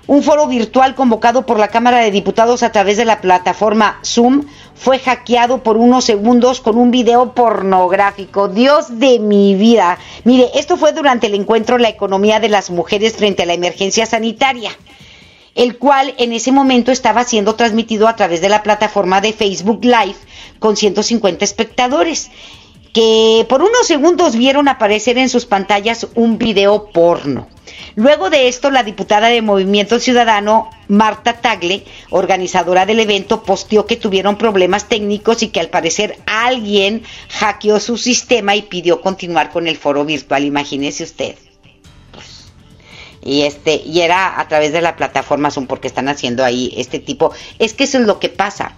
[SPEAKER 3] Un foro virtual convocado por la Cámara de Diputados a través de la plataforma Zoom fue hackeado por unos segundos con un video pornográfico. Dios de mi vida. Mire, esto fue durante el encuentro La economía de las mujeres frente a la emergencia sanitaria, el cual en ese momento estaba siendo transmitido a través de la plataforma de Facebook Live con 150 espectadores que por unos segundos vieron aparecer en sus pantallas un video porno. Luego de esto, la diputada de Movimiento Ciudadano, Marta Tagle, organizadora del evento, posteó que tuvieron problemas técnicos y que al parecer alguien hackeó su sistema y pidió continuar con el foro virtual. Imagínese usted. Pues, y este y era a través de la plataforma Zoom porque están haciendo ahí este tipo. Es que eso es lo que pasa,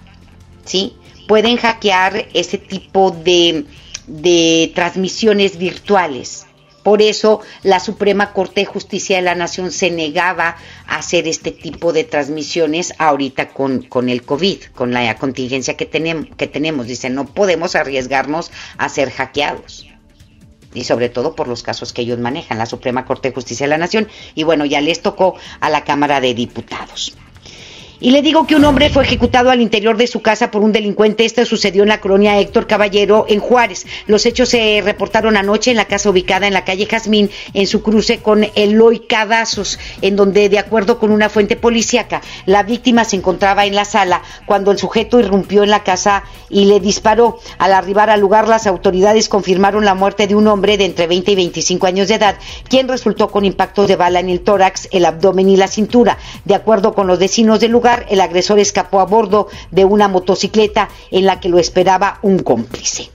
[SPEAKER 3] ¿sí? Pueden hackear ese tipo de de transmisiones virtuales. Por eso la Suprema Corte de Justicia de la Nación se negaba a hacer este tipo de transmisiones ahorita con, con el COVID, con la contingencia que tenemos, que tenemos. Dice, no podemos arriesgarnos a ser hackeados. Y sobre todo por los casos que ellos manejan, la Suprema Corte de Justicia de la Nación. Y bueno, ya les tocó a la Cámara de Diputados. Y le digo que un hombre fue ejecutado al interior de su casa por un delincuente. Esto sucedió en la colonia Héctor Caballero, en Juárez. Los hechos se reportaron anoche en la casa ubicada en la calle Jazmín, en su cruce con Eloy Cadazos, en donde, de acuerdo con una fuente policíaca, la víctima se encontraba en la sala cuando el sujeto irrumpió en la casa y le disparó. Al arribar al lugar, las autoridades confirmaron la muerte de un hombre de entre 20 y 25 años de edad, quien resultó con impactos de bala en el tórax, el abdomen y la cintura. De acuerdo con los vecinos del lugar, el agresor escapó a bordo de una motocicleta en la que lo esperaba un cómplice.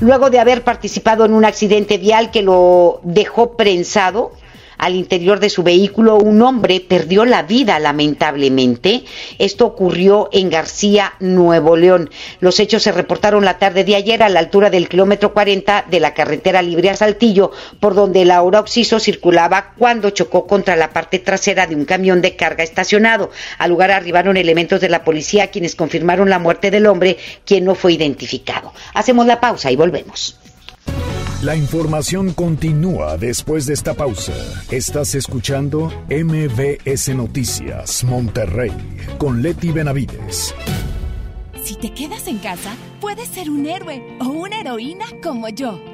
[SPEAKER 3] Luego de haber participado en un accidente vial que lo dejó prensado, al interior de su vehículo, un hombre perdió la vida lamentablemente. Esto ocurrió en García, Nuevo León. Los hechos se reportaron la tarde de ayer a la altura del kilómetro 40 de la carretera libre a Saltillo, por donde el Oxiso circulaba cuando chocó contra la parte trasera de un camión de carga estacionado. Al lugar arribaron elementos de la policía quienes confirmaron la muerte del hombre, quien no fue identificado. Hacemos la pausa y volvemos.
[SPEAKER 2] La información continúa después de esta pausa. Estás escuchando MBS Noticias Monterrey con Leti Benavides.
[SPEAKER 20] Si te quedas en casa, puedes ser un héroe o una heroína como yo.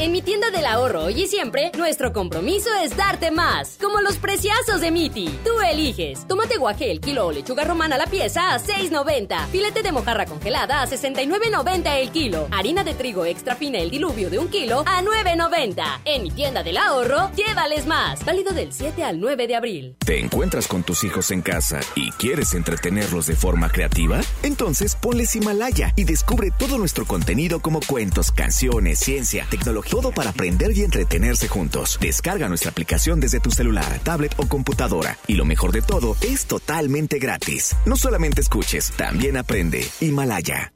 [SPEAKER 15] En mi tienda del ahorro hoy y siempre, nuestro compromiso es darte más. Como los preciazos de Miti. Tú eliges. Tomate guaje el kilo o lechuga romana la pieza a 6.90. Filete de mojarra congelada a 69.90 el kilo. Harina de trigo extra fina el diluvio de un kilo a 9.90. En mi tienda del ahorro, llévales más. Válido del 7 al 9 de abril.
[SPEAKER 1] ¿Te encuentras con tus hijos en casa y quieres entretenerlos de forma creativa? Entonces ponles Himalaya y descubre todo nuestro contenido como cuentos, canciones, ciencia, tecnología todo para aprender y entretenerse juntos. Descarga nuestra aplicación desde tu celular, tablet o computadora. Y lo mejor de todo, es totalmente gratis. No solamente escuches, también aprende. Himalaya.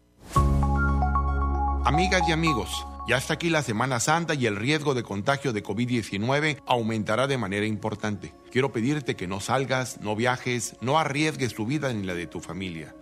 [SPEAKER 22] Amigas y amigos, ya está aquí la Semana Santa y el riesgo de contagio de COVID-19 aumentará de manera importante. Quiero pedirte que no salgas, no viajes, no arriesgues tu vida ni la de tu familia.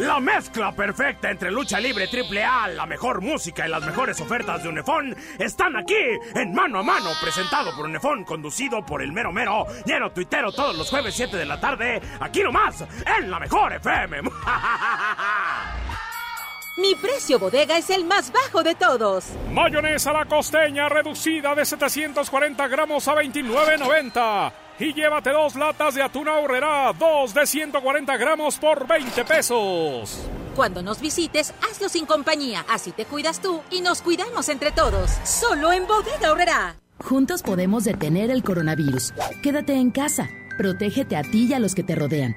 [SPEAKER 17] La mezcla perfecta entre lucha libre triple A, la mejor música y las mejores ofertas de Unefón están aquí en Mano a Mano, presentado por Unefón, conducido por el mero mero, lleno tuitero todos los jueves 7 de la tarde, aquí nomás, en la mejor FM.
[SPEAKER 16] Mi precio bodega es el más bajo de todos.
[SPEAKER 17] Mayonesa la costeña reducida de 740 gramos a 29.90 y llévate dos latas de atún ahorrera, dos de 140 gramos por 20 pesos.
[SPEAKER 16] Cuando nos visites, hazlo sin compañía, así te cuidas tú y nos cuidamos entre todos. Solo en Bodega Ahorrera.
[SPEAKER 20] Juntos podemos detener el coronavirus. Quédate en casa, protégete a ti y a los que te rodean.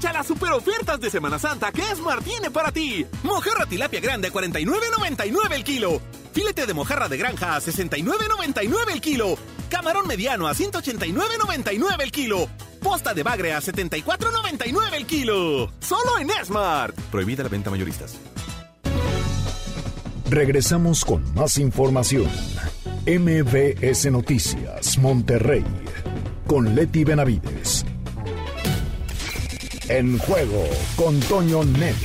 [SPEAKER 18] Aprovecha las super ofertas de Semana Santa que Esmar tiene para ti. Mojarra tilapia grande a 49.99 el kilo. Filete de mojarra de granja a 69.99 el kilo. Camarón mediano a 189.99 el kilo. Posta de bagre a 74.99 el kilo. Solo en Smart. Prohibida la venta mayoristas.
[SPEAKER 2] Regresamos con más información. MBS Noticias, Monterrey, con Leti Benavides. En juego con Toño Net.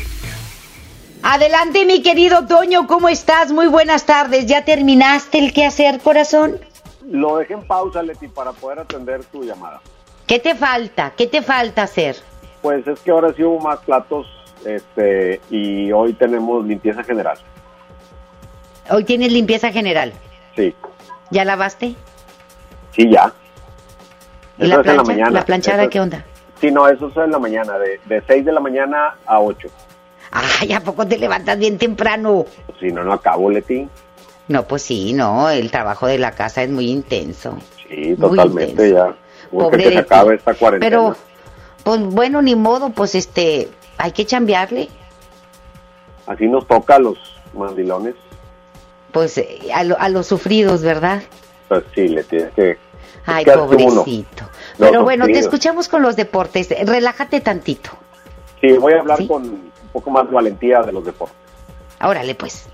[SPEAKER 3] Adelante, mi querido Toño, ¿cómo estás? Muy buenas tardes. ¿Ya terminaste el quehacer, corazón?
[SPEAKER 23] Lo dejé en pausa, Leti, para poder atender tu llamada.
[SPEAKER 3] ¿Qué te falta? ¿Qué te falta hacer?
[SPEAKER 23] Pues es que ahora sí hubo más platos este, y hoy tenemos limpieza general.
[SPEAKER 3] Hoy tienes limpieza general.
[SPEAKER 23] Sí.
[SPEAKER 3] ¿Ya lavaste?
[SPEAKER 23] Sí, ya.
[SPEAKER 3] ¿Y
[SPEAKER 23] Eso
[SPEAKER 3] la
[SPEAKER 23] en la
[SPEAKER 3] plancha?
[SPEAKER 23] mañana.
[SPEAKER 3] ¿La planchada
[SPEAKER 23] Eso-
[SPEAKER 3] qué onda?
[SPEAKER 23] Sí, no, eso es en la mañana, de, de 6 de la mañana a 8.
[SPEAKER 3] Ay, ¿a poco te levantas bien temprano?
[SPEAKER 23] Si no, no acabo, Leti.
[SPEAKER 3] No, pues sí, no, el trabajo de la casa es muy intenso.
[SPEAKER 23] Sí,
[SPEAKER 3] Muy
[SPEAKER 23] totalmente
[SPEAKER 3] intenso.
[SPEAKER 23] ya.
[SPEAKER 3] Pobre
[SPEAKER 23] que se acabe esta cuarentena.
[SPEAKER 3] Pero, pues bueno, ni modo, pues este, hay que chambearle.
[SPEAKER 23] Así nos toca a los mandilones.
[SPEAKER 3] Pues eh, a, lo- a los sufridos, ¿verdad?
[SPEAKER 23] Pues sí, le tienes que...
[SPEAKER 3] Ay,
[SPEAKER 23] uno.
[SPEAKER 3] Pero bueno, te escuchamos con los deportes. Relájate tantito.
[SPEAKER 23] Sí, voy a hablar con un poco más de valentía de los deportes.
[SPEAKER 3] Órale, pues.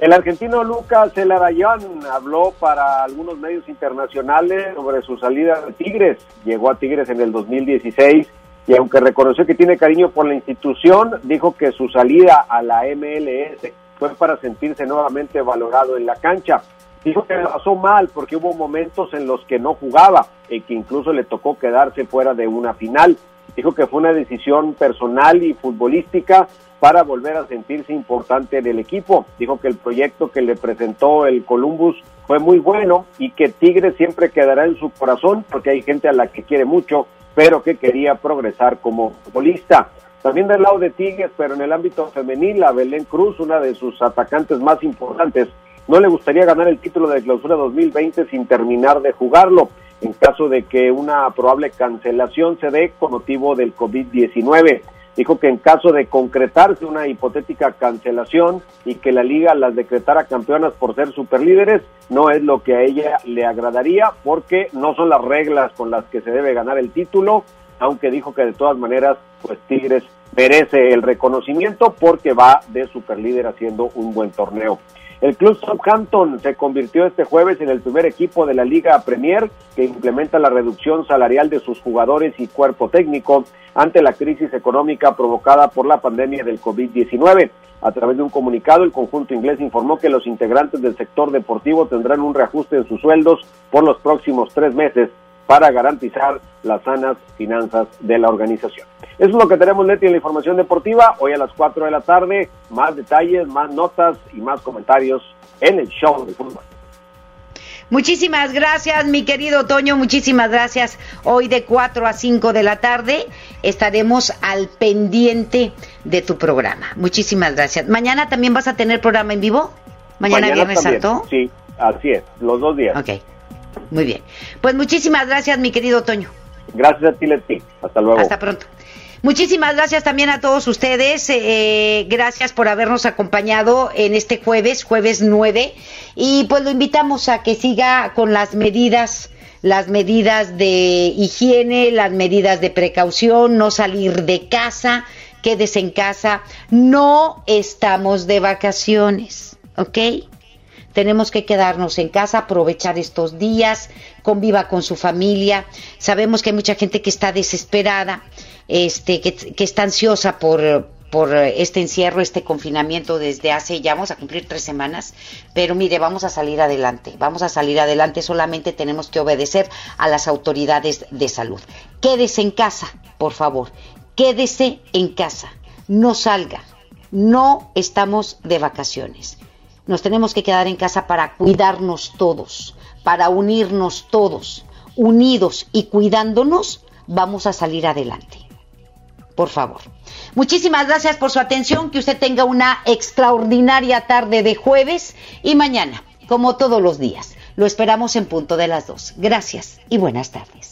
[SPEAKER 23] El argentino Lucas Elarayán habló para algunos medios internacionales sobre su salida de Tigres. Llegó a Tigres en el 2016 y aunque reconoció que tiene cariño por la institución, dijo que su salida a la MLS fue para sentirse nuevamente valorado en la cancha. Dijo que pasó mal porque hubo momentos en los que no jugaba y que incluso le tocó quedarse fuera de una final. Dijo que fue una decisión personal y futbolística para volver a sentirse importante en el equipo. Dijo que el proyecto que le presentó el Columbus fue muy bueno y que Tigres siempre quedará en su corazón porque hay gente a la que quiere mucho, pero que quería progresar como futbolista. También del lado de Tigres, pero en el ámbito femenil, a Belén Cruz, una de sus atacantes más importantes, no le gustaría ganar el título de clausura 2020 sin terminar de jugarlo, en caso de que una probable cancelación se dé con motivo del COVID-19. Dijo que en caso de concretarse una hipotética cancelación y que la liga las decretara campeonas por ser superlíderes, no es lo que a ella le agradaría porque no son las reglas con las que se debe ganar el título, aunque dijo que de todas maneras, pues Tigres merece el reconocimiento porque va de superlíder haciendo un buen torneo. El club Southampton se convirtió este jueves en el primer equipo de la Liga Premier que implementa la reducción salarial de sus jugadores y cuerpo técnico ante la crisis económica provocada por la pandemia del COVID-19. A través de un comunicado, el conjunto inglés informó que los integrantes del sector deportivo tendrán un reajuste en sus sueldos por los próximos tres meses para garantizar las sanas finanzas de la organización. Eso es lo que tenemos, Leti, en la información deportiva. Hoy a las 4 de la tarde, más detalles, más notas y más comentarios en el show de fútbol.
[SPEAKER 3] Muchísimas gracias, mi querido Toño, muchísimas gracias. Hoy de 4 a 5 de la tarde estaremos al pendiente de tu programa. Muchísimas gracias. Mañana también vas a tener programa en vivo. Mañana, Viernes
[SPEAKER 23] también.
[SPEAKER 3] Santo.
[SPEAKER 23] Sí, así es, los dos días.
[SPEAKER 3] Ok, muy bien. Pues muchísimas gracias, mi querido Toño.
[SPEAKER 23] Gracias a ti, Leti. Hasta luego.
[SPEAKER 3] Hasta pronto. Muchísimas gracias también a todos ustedes. eh, gracias por habernos acompañado en este jueves, jueves 9. Y pues lo invitamos a que siga con las medidas, las medidas de higiene, las medidas de precaución, no salir de casa, quédese en casa. No estamos de vacaciones, ¿ok? Tenemos que quedarnos en casa, aprovechar estos días, conviva con su familia. Sabemos que hay mucha gente que está desesperada, este, que, está ansiosa por, por este encierro, este confinamiento desde hace, ya vamos a cumplir tres semanas, pero mire, vamos a salir adelante, vamos a salir adelante, solamente tenemos que obedecer a las autoridades de salud. Quédese en casa, por favor, quédese en casa, no salga, no estamos de vacaciones. Nos tenemos que quedar en casa para cuidarnos todos, para unirnos todos. Unidos y cuidándonos, vamos a salir adelante. Por favor. Muchísimas gracias por su atención. Que usted tenga una extraordinaria tarde de jueves y mañana, como todos los días. Lo esperamos en punto de las dos. Gracias y buenas tardes.